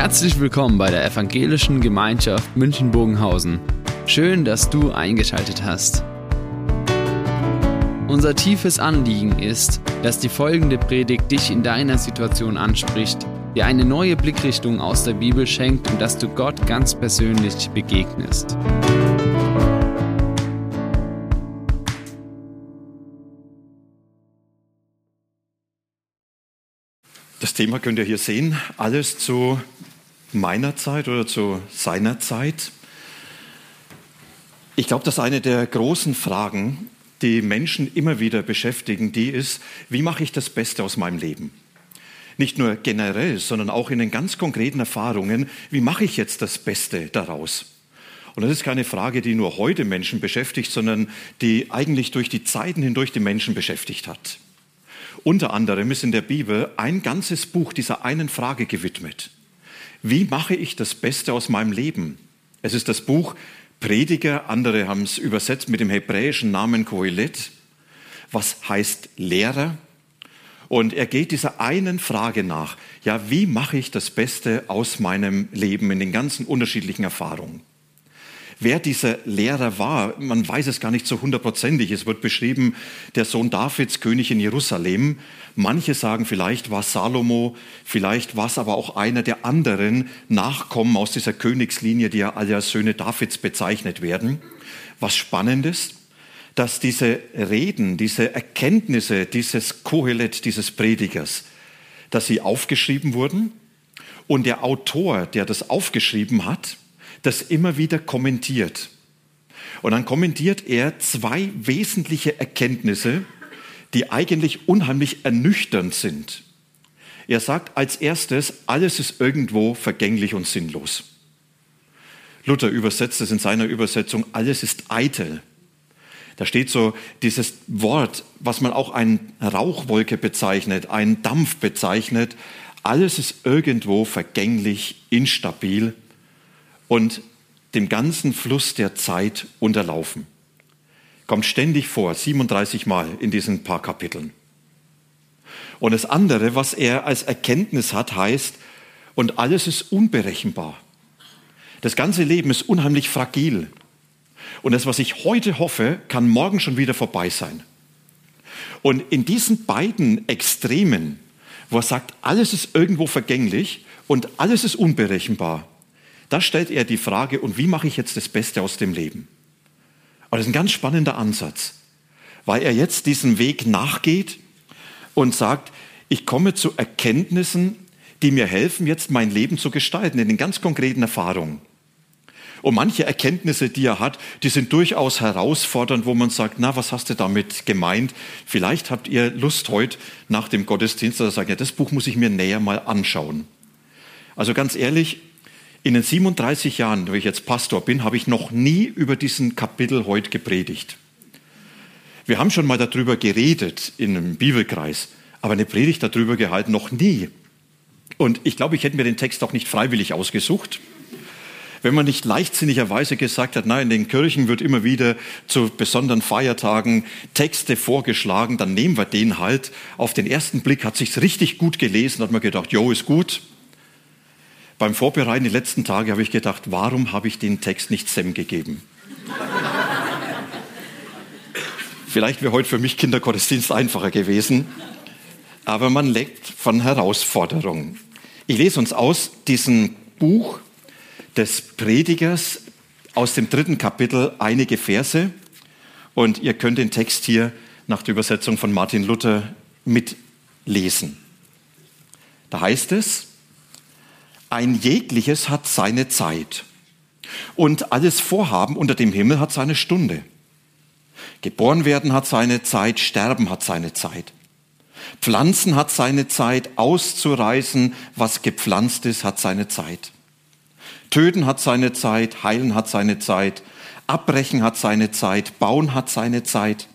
Herzlich willkommen bei der Evangelischen Gemeinschaft München-Bogenhausen. Schön, dass du eingeschaltet hast. Unser tiefes Anliegen ist, dass die folgende Predigt dich in deiner Situation anspricht, dir eine neue Blickrichtung aus der Bibel schenkt und dass du Gott ganz persönlich begegnest. Das Thema könnt ihr hier sehen, alles zu meiner Zeit oder zu seiner Zeit. Ich glaube, dass eine der großen Fragen, die Menschen immer wieder beschäftigen, die ist, wie mache ich das Beste aus meinem Leben? Nicht nur generell, sondern auch in den ganz konkreten Erfahrungen, wie mache ich jetzt das Beste daraus? Und das ist keine Frage, die nur heute Menschen beschäftigt, sondern die eigentlich durch die Zeiten hindurch die Menschen beschäftigt hat. Unter anderem ist in der Bibel ein ganzes Buch dieser einen Frage gewidmet. Wie mache ich das Beste aus meinem Leben? Es ist das Buch Prediger, andere haben es übersetzt mit dem hebräischen Namen Kohelet, was heißt Lehrer. Und er geht dieser einen Frage nach, ja, wie mache ich das Beste aus meinem Leben in den ganzen unterschiedlichen Erfahrungen? Wer dieser Lehrer war. Man weiß es gar nicht so hundertprozentig. Es wird beschrieben, der Sohn Davids, König in Jerusalem. Manche sagen, vielleicht war Salomo, vielleicht war es aber auch einer der anderen Nachkommen aus dieser Königslinie, die ja als Söhne Davids bezeichnet werden. Was spannend ist, dass diese Reden, diese Erkenntnisse dieses Kohelet, dieses Predigers, dass sie aufgeschrieben wurden und der Autor, der das aufgeschrieben hat, das immer wieder kommentiert. Und dann kommentiert er zwei wesentliche Erkenntnisse, die eigentlich unheimlich ernüchternd sind. Er sagt als erstes, alles ist irgendwo vergänglich und sinnlos. Luther übersetzt es in seiner Übersetzung, alles ist eitel. Da steht so dieses Wort, was man auch eine Rauchwolke bezeichnet, einen Dampf bezeichnet. Alles ist irgendwo vergänglich, instabil und dem ganzen Fluss der Zeit unterlaufen. Kommt ständig vor, 37 Mal in diesen paar Kapiteln. Und das andere, was er als Erkenntnis hat, heißt, und alles ist unberechenbar. Das ganze Leben ist unheimlich fragil. Und das, was ich heute hoffe, kann morgen schon wieder vorbei sein. Und in diesen beiden Extremen, wo er sagt, alles ist irgendwo vergänglich und alles ist unberechenbar, da stellt er die Frage, und wie mache ich jetzt das Beste aus dem Leben? Aber das ist ein ganz spannender Ansatz, weil er jetzt diesen Weg nachgeht und sagt, ich komme zu Erkenntnissen, die mir helfen, jetzt mein Leben zu gestalten, in den ganz konkreten Erfahrungen. Und manche Erkenntnisse, die er hat, die sind durchaus herausfordernd, wo man sagt, na, was hast du damit gemeint? Vielleicht habt ihr Lust heute nach dem Gottesdienst, zu sagen, ja, das Buch muss ich mir näher mal anschauen. Also ganz ehrlich, in den 37 Jahren, wo ich jetzt Pastor bin, habe ich noch nie über diesen Kapitel heute gepredigt. Wir haben schon mal darüber geredet in einem Bibelkreis, aber eine Predigt darüber gehalten noch nie. Und ich glaube, ich hätte mir den Text auch nicht freiwillig ausgesucht. Wenn man nicht leichtsinnigerweise gesagt hat, nein, in den Kirchen wird immer wieder zu besonderen Feiertagen Texte vorgeschlagen, dann nehmen wir den halt. Auf den ersten Blick hat sich's richtig gut gelesen, hat man gedacht, jo, ist gut. Beim Vorbereiten die letzten Tage habe ich gedacht, warum habe ich den Text nicht Sam gegeben? Vielleicht wäre heute für mich Kindergottesdienst einfacher gewesen, aber man leckt von Herausforderungen. Ich lese uns aus diesem Buch des Predigers aus dem dritten Kapitel einige Verse und ihr könnt den Text hier nach der Übersetzung von Martin Luther mitlesen. Da heißt es, ein jegliches hat seine Zeit und alles Vorhaben unter dem Himmel hat seine Stunde. Geboren werden hat seine Zeit, sterben hat seine Zeit. Pflanzen hat seine Zeit, auszureißen, was gepflanzt ist, hat seine Zeit. Töten hat seine Zeit, heilen hat seine Zeit, abbrechen hat seine Zeit, bauen hat seine Zeit,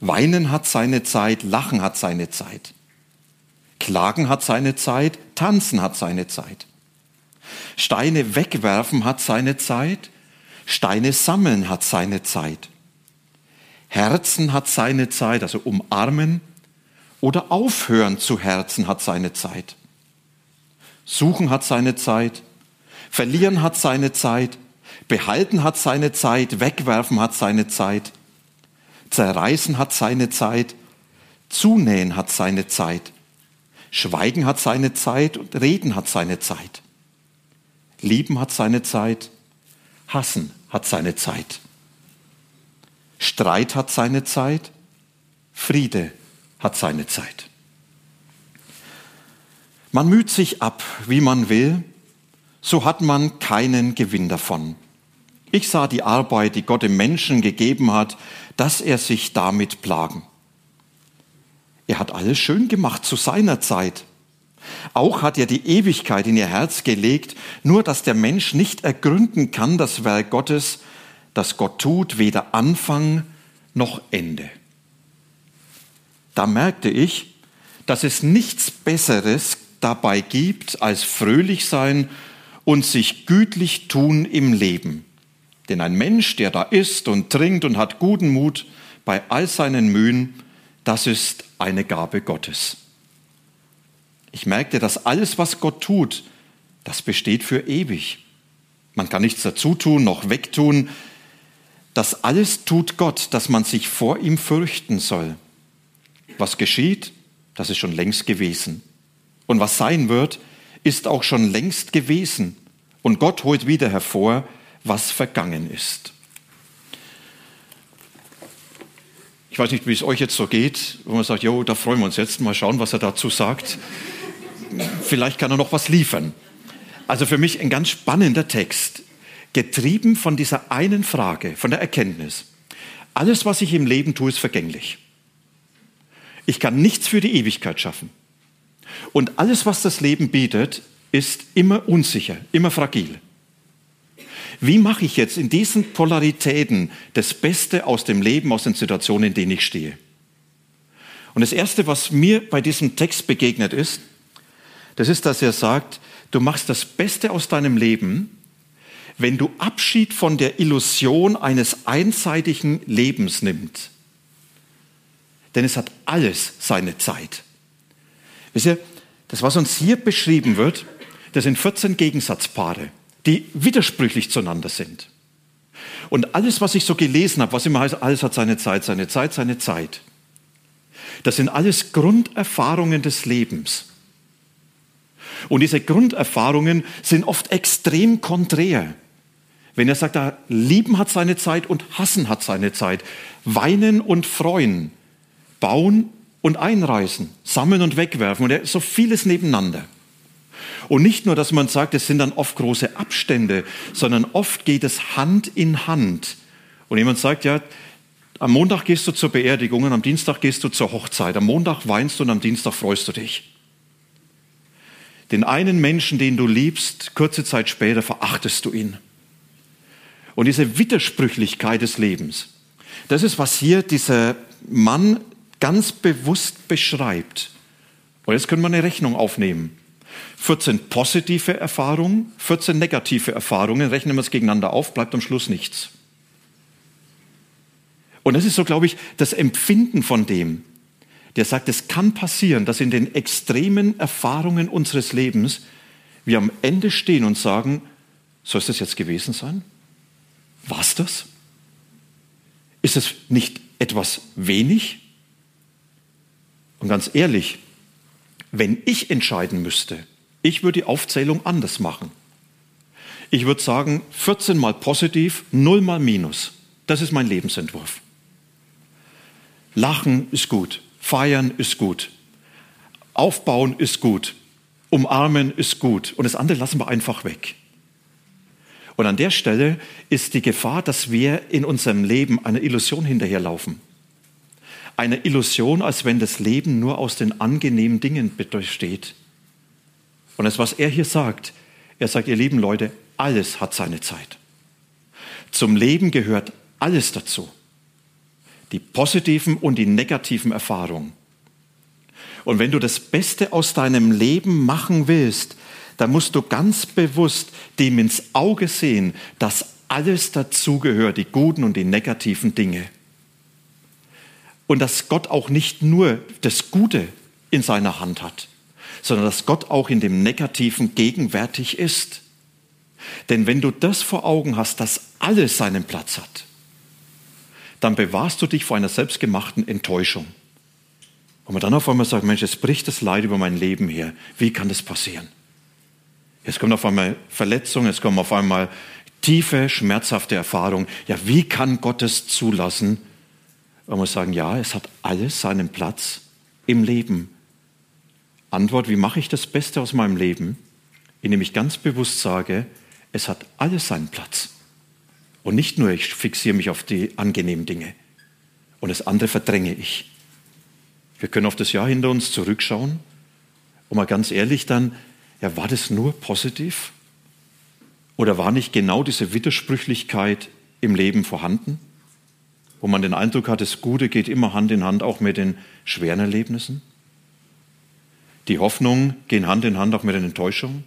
weinen hat seine Zeit, lachen hat seine Zeit. Klagen hat seine Zeit, tanzen hat seine Zeit. Steine wegwerfen hat seine Zeit, Steine sammeln hat seine Zeit. Herzen hat seine Zeit, also umarmen oder aufhören zu Herzen hat seine Zeit. Suchen hat seine Zeit. Verlieren hat seine Zeit. Behalten hat seine Zeit. Wegwerfen hat seine Zeit. Zerreißen hat seine Zeit. Zunähen hat seine Zeit. Schweigen hat seine Zeit und Reden hat seine Zeit. Lieben hat seine Zeit. Hassen hat seine Zeit. Streit hat seine Zeit. Friede hat seine Zeit. Man müht sich ab, wie man will, so hat man keinen Gewinn davon. Ich sah die Arbeit, die Gott dem Menschen gegeben hat, dass er sich damit plagen. Er hat alles schön gemacht zu seiner Zeit. Auch hat er die Ewigkeit in ihr Herz gelegt, nur dass der Mensch nicht ergründen kann das Werk Gottes, das Gott tut, weder Anfang noch Ende. Da merkte ich, dass es nichts Besseres dabei gibt, als fröhlich sein und sich gütlich tun im Leben. Denn ein Mensch, der da isst und trinkt und hat guten Mut bei all seinen Mühen, das ist eine Gabe Gottes. Ich merkte, dass alles, was Gott tut, das besteht für ewig. Man kann nichts dazu tun, noch wegtun. Das alles tut Gott, dass man sich vor ihm fürchten soll. Was geschieht, das ist schon längst gewesen. Und was sein wird, ist auch schon längst gewesen. Und Gott holt wieder hervor, was vergangen ist. Ich weiß nicht, wie es euch jetzt so geht, wo man sagt, jo, da freuen wir uns jetzt, mal schauen, was er dazu sagt. Vielleicht kann er noch was liefern. Also für mich ein ganz spannender Text, getrieben von dieser einen Frage, von der Erkenntnis. Alles, was ich im Leben tue, ist vergänglich. Ich kann nichts für die Ewigkeit schaffen. Und alles, was das Leben bietet, ist immer unsicher, immer fragil. Wie mache ich jetzt in diesen Polaritäten das Beste aus dem Leben, aus den Situationen, in denen ich stehe? Und das Erste, was mir bei diesem Text begegnet ist, das ist, dass er sagt, du machst das Beste aus deinem Leben, wenn du Abschied von der Illusion eines einseitigen Lebens nimmst. Denn es hat alles seine Zeit. Wisst ihr, das, was uns hier beschrieben wird, das sind 14 Gegensatzpaare, die widersprüchlich zueinander sind. Und alles, was ich so gelesen habe, was immer heißt, alles hat seine Zeit, seine Zeit, seine Zeit. Das sind alles Grunderfahrungen des Lebens. Und diese Grunderfahrungen sind oft extrem konträr. Wenn er sagt, Lieben hat seine Zeit und Hassen hat seine Zeit, Weinen und Freuen, Bauen und einreißen, sammeln und wegwerfen und so vieles nebeneinander. Und nicht nur, dass man sagt, es sind dann oft große Abstände, sondern oft geht es Hand in Hand. Und jemand sagt, ja, am Montag gehst du zur Beerdigung und am Dienstag gehst du zur Hochzeit. Am Montag weinst du und am Dienstag freust du dich. Den einen Menschen, den du liebst, kurze Zeit später verachtest du ihn. Und diese Widersprüchlichkeit des Lebens, das ist, was hier dieser Mann ganz bewusst beschreibt. Und jetzt können wir eine Rechnung aufnehmen. 14 positive Erfahrungen, 14 negative Erfahrungen, rechnen wir es gegeneinander auf, bleibt am Schluss nichts. Und das ist so, glaube ich, das Empfinden von dem, der sagt, es kann passieren, dass in den extremen Erfahrungen unseres Lebens wir am Ende stehen und sagen, soll es das jetzt gewesen sein? War's das? Ist es nicht etwas wenig? Und ganz ehrlich, wenn ich entscheiden müsste, ich würde die Aufzählung anders machen. Ich würde sagen, 14 mal positiv, 0 mal minus. Das ist mein Lebensentwurf. Lachen ist gut, feiern ist gut, aufbauen ist gut, umarmen ist gut und das andere lassen wir einfach weg. Und an der Stelle ist die Gefahr, dass wir in unserem Leben einer Illusion hinterherlaufen eine Illusion, als wenn das Leben nur aus den angenehmen Dingen besteht. Und das, was er hier sagt, er sagt, ihr lieben Leute, alles hat seine Zeit. Zum Leben gehört alles dazu. Die positiven und die negativen Erfahrungen. Und wenn du das Beste aus deinem Leben machen willst, dann musst du ganz bewusst dem ins Auge sehen, dass alles dazugehört, die guten und die negativen Dinge. Und dass Gott auch nicht nur das Gute in seiner Hand hat, sondern dass Gott auch in dem Negativen gegenwärtig ist. Denn wenn du das vor Augen hast, dass alles seinen Platz hat, dann bewahrst du dich vor einer selbstgemachten Enttäuschung. Und man dann auf einmal sagt, Mensch, es bricht das Leid über mein Leben her. Wie kann das passieren? Es kommt auf einmal Verletzungen, es kommen auf einmal tiefe, schmerzhafte Erfahrungen. Ja, wie kann Gott es zulassen? Man muss sagen, ja, es hat alles seinen Platz im Leben. Antwort, wie mache ich das Beste aus meinem Leben? Indem ich ganz bewusst sage, es hat alles seinen Platz. Und nicht nur, ich fixiere mich auf die angenehmen Dinge und das andere verdränge ich. Wir können auf das Jahr hinter uns zurückschauen und mal ganz ehrlich dann, ja, war das nur positiv? Oder war nicht genau diese Widersprüchlichkeit im Leben vorhanden? Wo man den Eindruck hat, das Gute geht immer Hand in Hand auch mit den schweren Erlebnissen? Die Hoffnungen gehen Hand in Hand auch mit den Enttäuschungen?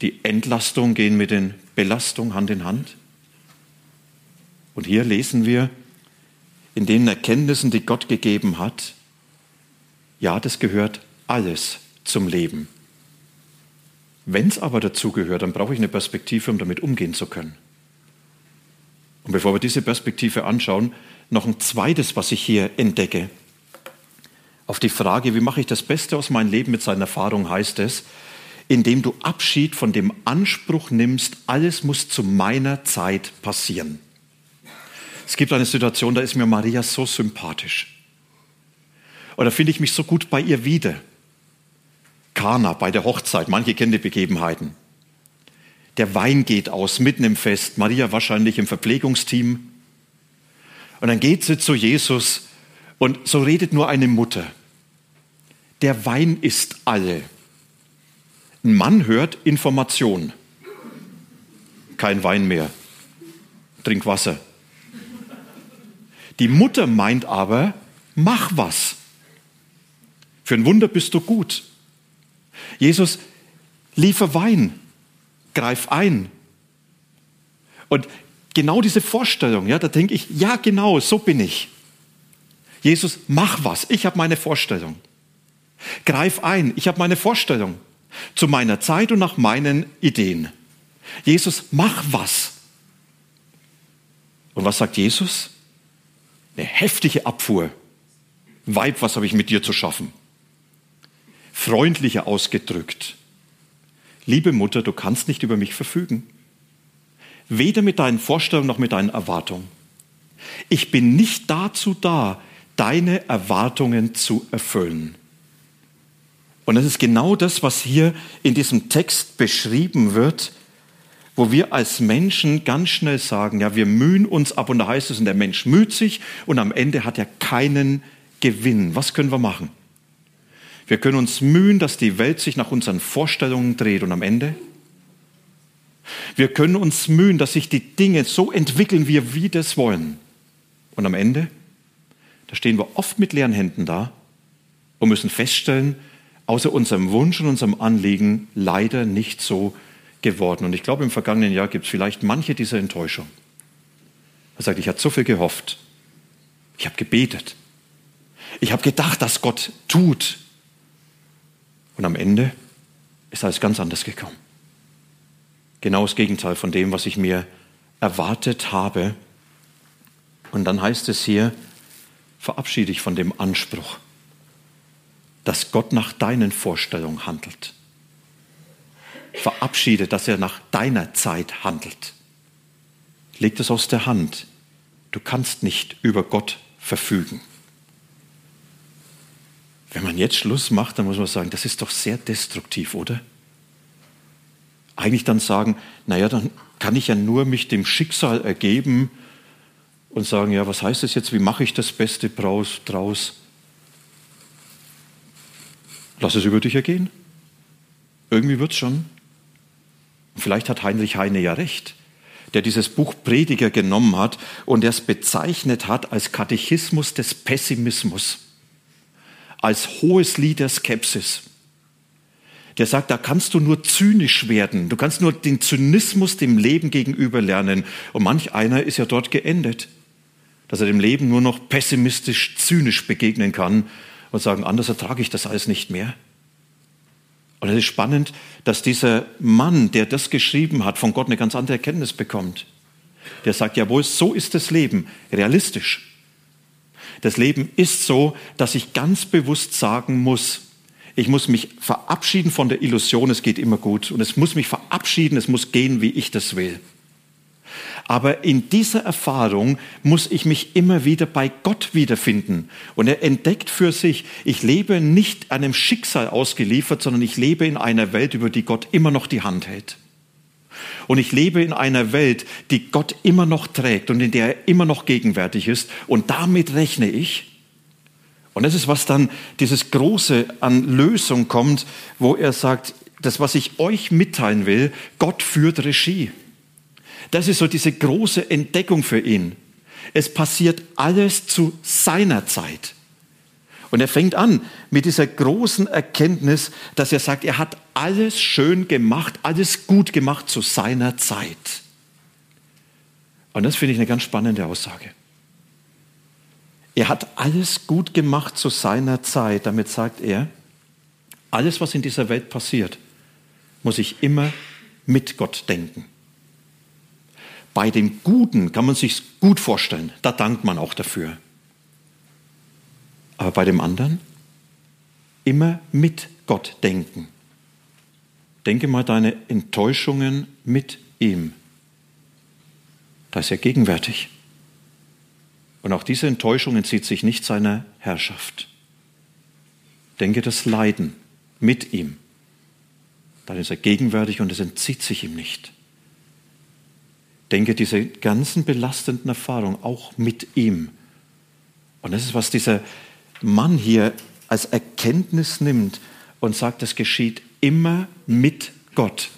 Die Entlastung gehen mit den Belastungen Hand in Hand. Und hier lesen wir in den Erkenntnissen, die Gott gegeben hat, ja, das gehört alles zum Leben. Wenn es aber dazu gehört, dann brauche ich eine Perspektive, um damit umgehen zu können. Und bevor wir diese Perspektive anschauen, noch ein zweites, was ich hier entdecke. Auf die Frage, wie mache ich das Beste aus meinem Leben mit seiner Erfahrung, heißt es, indem du Abschied von dem Anspruch nimmst, alles muss zu meiner Zeit passieren. Es gibt eine Situation, da ist mir Maria so sympathisch. Oder finde ich mich so gut bei ihr wieder. Kana bei der Hochzeit, manche kennen die Begebenheiten. Der Wein geht aus mitten im Fest, Maria wahrscheinlich im Verpflegungsteam. Und dann geht sie zu Jesus und so redet nur eine Mutter. Der Wein ist alle. Ein Mann hört Information. Kein Wein mehr. Trink Wasser. Die Mutter meint aber, mach was. Für ein Wunder bist du gut. Jesus, liefer Wein, greif ein. Und genau diese Vorstellung, ja, da denke ich, ja genau, so bin ich. Jesus, mach was, ich habe meine Vorstellung. Greif ein, ich habe meine Vorstellung zu meiner Zeit und nach meinen Ideen. Jesus, mach was. Und was sagt Jesus? Eine heftige Abfuhr. Weib, was habe ich mit dir zu schaffen? Freundlicher ausgedrückt. Liebe Mutter, du kannst nicht über mich verfügen. Weder mit deinen Vorstellungen noch mit deinen Erwartungen. Ich bin nicht dazu da, deine Erwartungen zu erfüllen. Und das ist genau das, was hier in diesem Text beschrieben wird, wo wir als Menschen ganz schnell sagen, ja, wir mühen uns ab und da heißt es, und der Mensch müht sich und am Ende hat er keinen Gewinn. Was können wir machen? Wir können uns mühen, dass die Welt sich nach unseren Vorstellungen dreht und am Ende? Wir können uns mühen, dass sich die Dinge so entwickeln, wie wir das wollen. Und am Ende? Da stehen wir oft mit leeren Händen da und müssen feststellen, außer unserem Wunsch und unserem Anliegen leider nicht so geworden. Und ich glaube, im vergangenen Jahr gibt es vielleicht manche dieser Enttäuschung. Er sagt, ich hatte so viel gehofft. Ich habe gebetet. Ich habe gedacht, dass Gott tut. Und am Ende ist alles ganz anders gekommen. Genau das Gegenteil von dem, was ich mir erwartet habe. Und dann heißt es hier, verabschiede dich von dem Anspruch dass Gott nach deinen Vorstellungen handelt. Verabschiede, dass er nach deiner Zeit handelt. Leg das aus der Hand. Du kannst nicht über Gott verfügen. Wenn man jetzt Schluss macht, dann muss man sagen, das ist doch sehr destruktiv, oder? Eigentlich dann sagen, naja, dann kann ich ja nur mich dem Schicksal ergeben und sagen, ja, was heißt das jetzt, wie mache ich das Beste draus? Lass es über dich ergehen. Irgendwie wird es schon. Vielleicht hat Heinrich Heine ja recht, der dieses Buch Prediger genommen hat und es bezeichnet hat als Katechismus des Pessimismus, als hohes Lied der Skepsis. Der sagt, da kannst du nur zynisch werden. Du kannst nur den Zynismus dem Leben gegenüber lernen. Und manch einer ist ja dort geendet, dass er dem Leben nur noch pessimistisch, zynisch begegnen kann und sagen, anders ertrage ich das alles nicht mehr. Und es ist spannend, dass dieser Mann, der das geschrieben hat, von Gott eine ganz andere Erkenntnis bekommt. Der sagt, jawohl, so ist das Leben, realistisch. Das Leben ist so, dass ich ganz bewusst sagen muss, ich muss mich verabschieden von der Illusion, es geht immer gut. Und es muss mich verabschieden, es muss gehen, wie ich das will. Aber in dieser Erfahrung muss ich mich immer wieder bei Gott wiederfinden. Und er entdeckt für sich, ich lebe nicht einem Schicksal ausgeliefert, sondern ich lebe in einer Welt, über die Gott immer noch die Hand hält. Und ich lebe in einer Welt, die Gott immer noch trägt und in der er immer noch gegenwärtig ist. Und damit rechne ich. Und das ist, was dann dieses Große an Lösung kommt, wo er sagt, das, was ich euch mitteilen will, Gott führt Regie. Das ist so diese große Entdeckung für ihn. Es passiert alles zu seiner Zeit. Und er fängt an mit dieser großen Erkenntnis, dass er sagt, er hat alles schön gemacht, alles gut gemacht zu seiner Zeit. Und das finde ich eine ganz spannende Aussage. Er hat alles gut gemacht zu seiner Zeit. Damit sagt er, alles, was in dieser Welt passiert, muss ich immer mit Gott denken. Bei dem Guten kann man sich gut vorstellen, da dankt man auch dafür. Aber bei dem anderen immer mit Gott denken. Denke mal deine Enttäuschungen mit ihm. Da ist er gegenwärtig. Und auch diese Enttäuschung entzieht sich nicht seiner Herrschaft. Denke das Leiden mit ihm. Dann ist er gegenwärtig und es entzieht sich ihm nicht denke, diese ganzen belastenden Erfahrungen auch mit ihm. Und das ist, was dieser Mann hier als Erkenntnis nimmt und sagt, das geschieht immer mit Gott.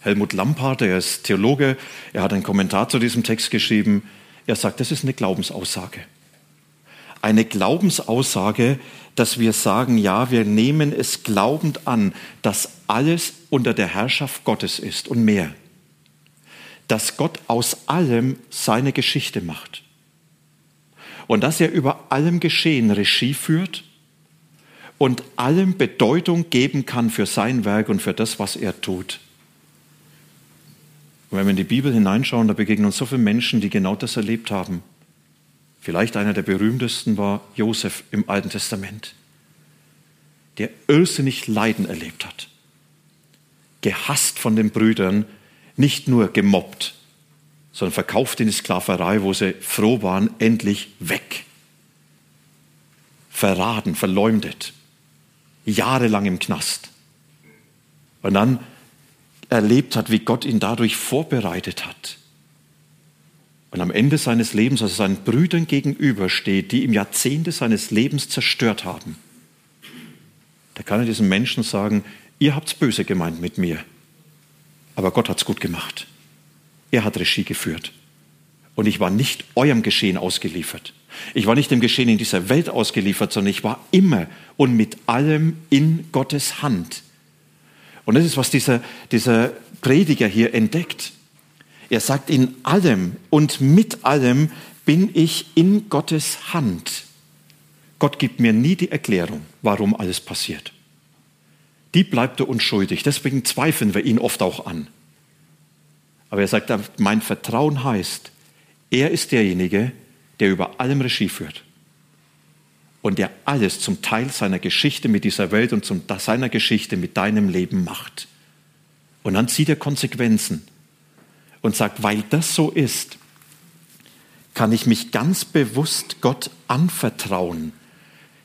Helmut Lampard, er ist Theologe, er hat einen Kommentar zu diesem Text geschrieben. Er sagt, das ist eine Glaubensaussage. Eine Glaubensaussage, dass wir sagen, ja, wir nehmen es glaubend an, dass alles unter der Herrschaft Gottes ist und mehr dass Gott aus allem seine Geschichte macht. Und dass er über allem Geschehen Regie führt und allem Bedeutung geben kann für sein Werk und für das, was er tut. Und wenn wir in die Bibel hineinschauen, da begegnen uns so viele Menschen, die genau das erlebt haben. Vielleicht einer der berühmtesten war Josef im Alten Testament, der irrsinnig Leiden erlebt hat, gehasst von den Brüdern, nicht nur gemobbt, sondern verkauft in die Sklaverei, wo sie froh waren, endlich weg. Verraten, verleumdet, jahrelang im Knast. Und dann erlebt hat, wie Gott ihn dadurch vorbereitet hat. Und am Ende seines Lebens, als er seinen Brüdern gegenübersteht, die ihm Jahrzehnte seines Lebens zerstört haben, da kann er diesen Menschen sagen, ihr habt's böse gemeint mit mir. Aber Gott hat es gut gemacht. Er hat Regie geführt. Und ich war nicht eurem Geschehen ausgeliefert. Ich war nicht dem Geschehen in dieser Welt ausgeliefert, sondern ich war immer und mit allem in Gottes Hand. Und das ist, was dieser, dieser Prediger hier entdeckt. Er sagt, in allem und mit allem bin ich in Gottes Hand. Gott gibt mir nie die Erklärung, warum alles passiert die bleibt er unschuldig. Deswegen zweifeln wir ihn oft auch an. Aber er sagt, mein Vertrauen heißt, er ist derjenige, der über allem Regie führt. Und der alles zum Teil seiner Geschichte mit dieser Welt und zum, seiner Geschichte mit deinem Leben macht. Und dann zieht er Konsequenzen und sagt, weil das so ist, kann ich mich ganz bewusst Gott anvertrauen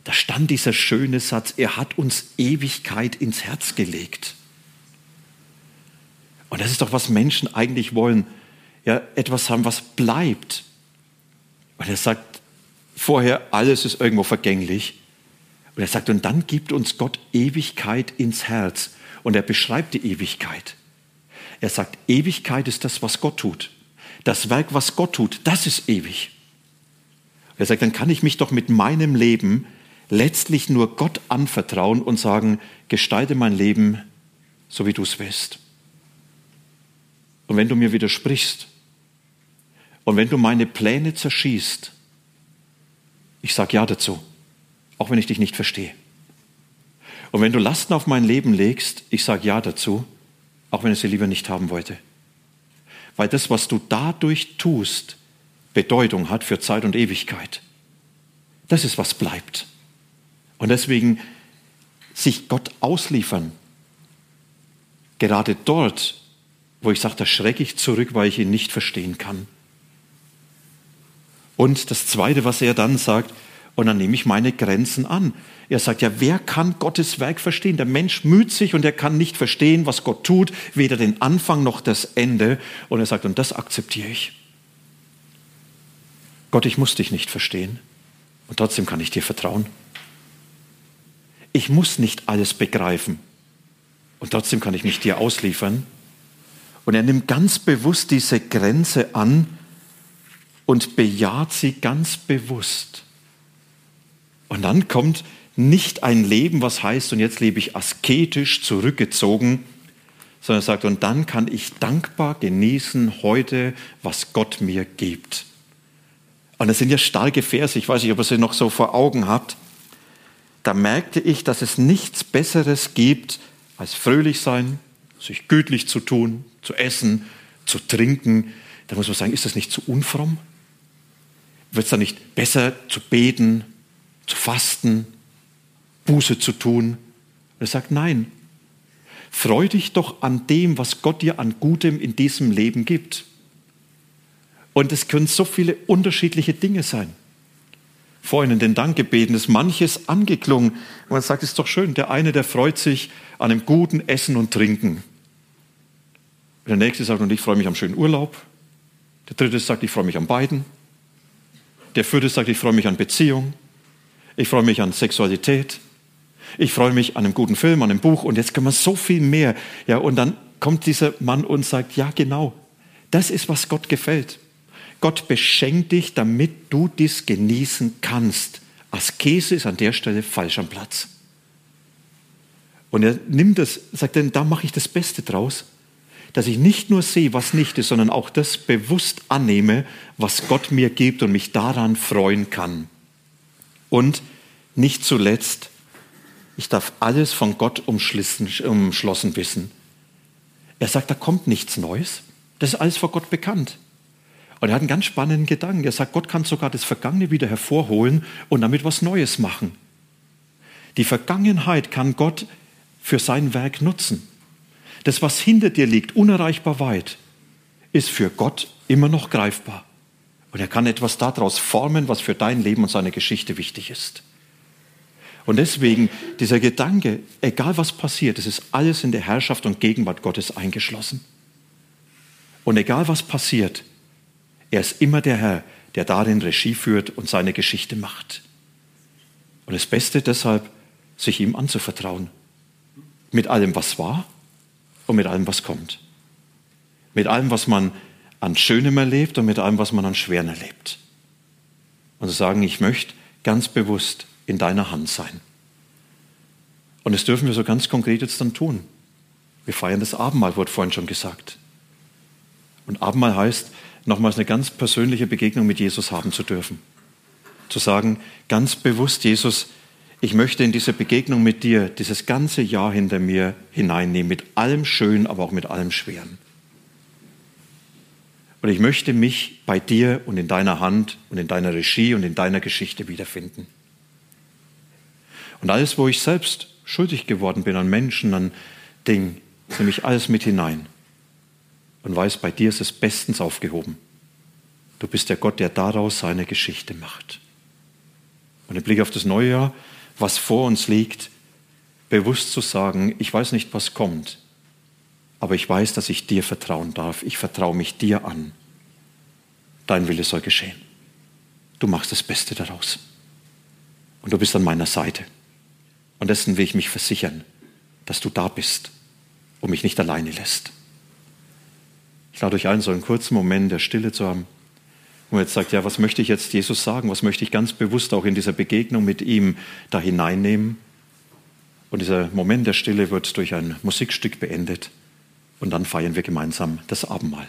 da stand dieser schöne Satz, er hat uns Ewigkeit ins Herz gelegt. Und das ist doch, was Menschen eigentlich wollen. Ja, etwas haben, was bleibt. Und er sagt vorher, alles ist irgendwo vergänglich. Und er sagt, und dann gibt uns Gott Ewigkeit ins Herz. Und er beschreibt die Ewigkeit. Er sagt, Ewigkeit ist das, was Gott tut. Das Werk, was Gott tut, das ist ewig. Er sagt, dann kann ich mich doch mit meinem Leben letztlich nur Gott anvertrauen und sagen, gestalte mein Leben so, wie du es willst. Und wenn du mir widersprichst und wenn du meine Pläne zerschießt, ich sage ja dazu, auch wenn ich dich nicht verstehe. Und wenn du Lasten auf mein Leben legst, ich sage ja dazu, auch wenn ich sie lieber nicht haben wollte. Weil das, was du dadurch tust, Bedeutung hat für Zeit und Ewigkeit. Das ist, was bleibt. Und deswegen sich Gott ausliefern, gerade dort, wo ich sage, da schrecke ich zurück, weil ich ihn nicht verstehen kann. Und das Zweite, was er dann sagt, und dann nehme ich meine Grenzen an. Er sagt ja, wer kann Gottes Werk verstehen? Der Mensch müht sich und er kann nicht verstehen, was Gott tut, weder den Anfang noch das Ende. Und er sagt, und das akzeptiere ich. Gott, ich muss dich nicht verstehen und trotzdem kann ich dir vertrauen. Ich muss nicht alles begreifen und trotzdem kann ich mich dir ausliefern. Und er nimmt ganz bewusst diese Grenze an und bejaht sie ganz bewusst. Und dann kommt nicht ein Leben, was heißt, und jetzt lebe ich asketisch zurückgezogen, sondern er sagt, und dann kann ich dankbar genießen heute, was Gott mir gibt. Und das sind ja starke Verse, ich weiß nicht, ob ihr sie noch so vor Augen habt. Da merkte ich, dass es nichts Besseres gibt, als fröhlich sein, sich gütlich zu tun, zu essen, zu trinken. Da muss man sagen, ist das nicht zu unfromm? Wird es da nicht besser zu beten, zu fasten, Buße zu tun. Er sagt, nein, freu dich doch an dem, was Gott dir an Gutem in diesem Leben gibt. Und es können so viele unterschiedliche Dinge sein. Vorhin in den Dankgebeten ist manches angeklungen. Man sagt, es ist doch schön, der eine, der freut sich an einem guten Essen und Trinken. Der nächste sagt, und ich freue mich am schönen Urlaub. Der dritte sagt, ich freue mich an beiden. Der vierte sagt, ich freue mich an Beziehung. Ich freue mich an Sexualität. Ich freue mich an einem guten Film, an einem Buch und jetzt können wir so viel mehr. Ja, und dann kommt dieser Mann und sagt, ja, genau. Das ist, was Gott gefällt. Gott beschenkt dich, damit du dies genießen kannst. Askese ist an der Stelle falsch am Platz. Und er nimmt das, sagt dann, da mache ich das Beste draus, dass ich nicht nur sehe, was nicht ist, sondern auch das bewusst annehme, was Gott mir gibt und mich daran freuen kann. Und nicht zuletzt, ich darf alles von Gott umschlossen wissen. Er sagt, da kommt nichts Neues. Das ist alles vor Gott bekannt. Und er hat einen ganz spannenden Gedanken. Er sagt, Gott kann sogar das Vergangene wieder hervorholen und damit was Neues machen. Die Vergangenheit kann Gott für sein Werk nutzen. Das, was hinter dir liegt, unerreichbar weit, ist für Gott immer noch greifbar. Und er kann etwas daraus formen, was für dein Leben und seine Geschichte wichtig ist. Und deswegen dieser Gedanke, egal was passiert, es ist alles in der Herrschaft und Gegenwart Gottes eingeschlossen. Und egal was passiert, er ist immer der Herr, der darin Regie führt und seine Geschichte macht. Und das Beste deshalb, sich ihm anzuvertrauen. Mit allem, was war und mit allem, was kommt. Mit allem, was man an Schönem erlebt und mit allem, was man an Schweren erlebt. Und zu sagen, ich möchte ganz bewusst in deiner Hand sein. Und das dürfen wir so ganz konkret jetzt dann tun. Wir feiern das Abendmahl, wurde vorhin schon gesagt. Und Abendmahl heißt, nochmals eine ganz persönliche Begegnung mit Jesus haben zu dürfen. Zu sagen, ganz bewusst, Jesus, ich möchte in diese Begegnung mit dir dieses ganze Jahr hinter mir hineinnehmen, mit allem Schönen, aber auch mit allem Schweren. Und ich möchte mich bei dir und in deiner Hand und in deiner Regie und in deiner Geschichte wiederfinden. Und alles, wo ich selbst schuldig geworden bin an Menschen, an Dingen, nehme ich alles mit hinein und weiß, bei dir ist es bestens aufgehoben. Du bist der Gott, der daraus seine Geschichte macht. Und im Blick auf das neue Jahr, was vor uns liegt, bewusst zu sagen, ich weiß nicht, was kommt, aber ich weiß, dass ich dir vertrauen darf. Ich vertraue mich dir an. Dein Wille soll geschehen. Du machst das Beste daraus. Und du bist an meiner Seite. Und dessen will ich mich versichern, dass du da bist und mich nicht alleine lässt. Ich lade euch ein, so einen kurzen Moment der Stille zu haben, wo jetzt sagt, ja, was möchte ich jetzt Jesus sagen? Was möchte ich ganz bewusst auch in dieser Begegnung mit ihm da hineinnehmen? Und dieser Moment der Stille wird durch ein Musikstück beendet. Und dann feiern wir gemeinsam das Abendmahl.